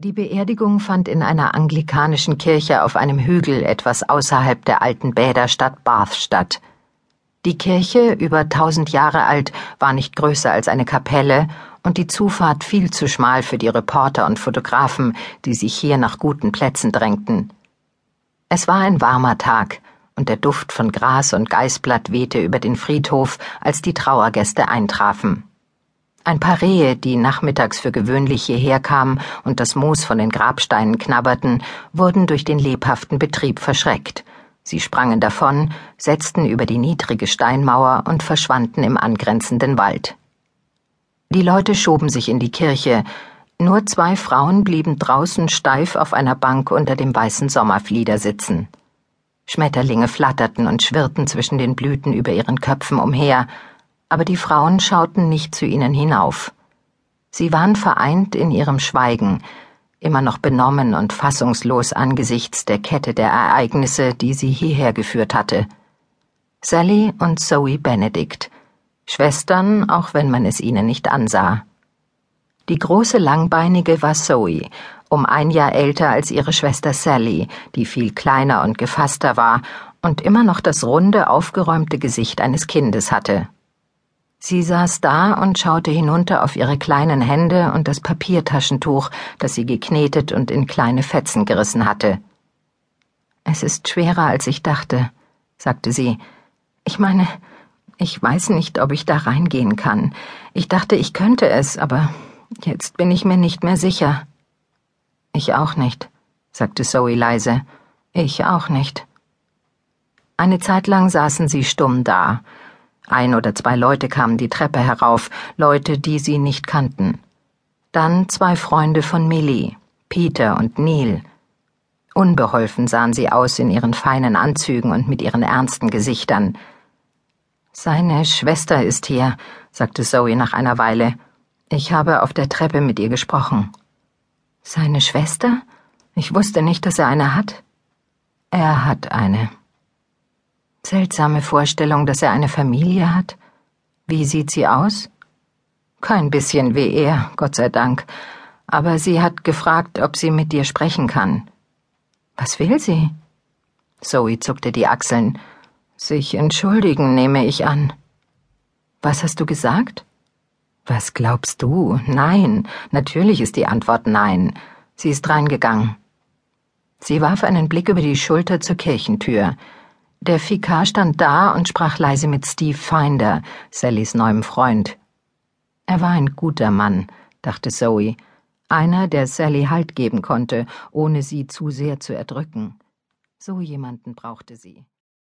Die Beerdigung fand in einer anglikanischen Kirche auf einem Hügel etwas außerhalb der alten Bäderstadt Bath statt. Die Kirche, über tausend Jahre alt, war nicht größer als eine Kapelle und die Zufahrt viel zu schmal für die Reporter und Fotografen, die sich hier nach guten Plätzen drängten. Es war ein warmer Tag, und der Duft von Gras und Geißblatt wehte über den Friedhof, als die Trauergäste eintrafen. Ein paar Rehe, die nachmittags für gewöhnlich hierher kamen und das Moos von den Grabsteinen knabberten, wurden durch den lebhaften Betrieb verschreckt. Sie sprangen davon, setzten über die niedrige Steinmauer und verschwanden im angrenzenden Wald. Die Leute schoben sich in die Kirche, nur zwei Frauen blieben draußen steif auf einer Bank unter dem weißen Sommerflieder sitzen. Schmetterlinge flatterten und schwirrten zwischen den Blüten über ihren Köpfen umher, aber die Frauen schauten nicht zu ihnen hinauf. Sie waren vereint in ihrem Schweigen, immer noch benommen und fassungslos angesichts der Kette der Ereignisse, die sie hierher geführt hatte. Sally und Zoe Benedict, Schwestern, auch wenn man es ihnen nicht ansah. Die große Langbeinige war Zoe, um ein Jahr älter als ihre Schwester Sally, die viel kleiner und gefasster war und immer noch das runde, aufgeräumte Gesicht eines Kindes hatte. Sie saß da und schaute hinunter auf ihre kleinen Hände und das Papiertaschentuch, das sie geknetet und in kleine Fetzen gerissen hatte. Es ist schwerer, als ich dachte, sagte sie. Ich meine, ich weiß nicht, ob ich da reingehen kann. Ich dachte, ich könnte es, aber jetzt bin ich mir nicht mehr sicher. Ich auch nicht, sagte Zoe leise. Ich auch nicht. Eine Zeit lang saßen sie stumm da, ein oder zwei Leute kamen die Treppe herauf, Leute, die sie nicht kannten. Dann zwei Freunde von Millie, Peter und Neil. Unbeholfen sahen sie aus in ihren feinen Anzügen und mit ihren ernsten Gesichtern. Seine Schwester ist hier, sagte Zoe nach einer Weile. Ich habe auf der Treppe mit ihr gesprochen. Seine Schwester? Ich wusste nicht, dass er eine hat. Er hat eine. Seltsame Vorstellung, dass er eine Familie hat. Wie sieht sie aus? Kein bisschen wie er, Gott sei Dank. Aber sie hat gefragt, ob sie mit dir sprechen kann. Was will sie? Zoe zuckte die Achseln. Sich entschuldigen, nehme ich an. Was hast du gesagt? Was glaubst du? Nein. Natürlich ist die Antwort nein. Sie ist reingegangen. Sie warf einen Blick über die Schulter zur Kirchentür. Der Vikar stand da und sprach leise mit Steve Finder, Sallys neuem Freund. Er war ein guter Mann, dachte Zoe, einer, der Sally Halt geben konnte, ohne sie zu sehr zu erdrücken. So jemanden brauchte sie.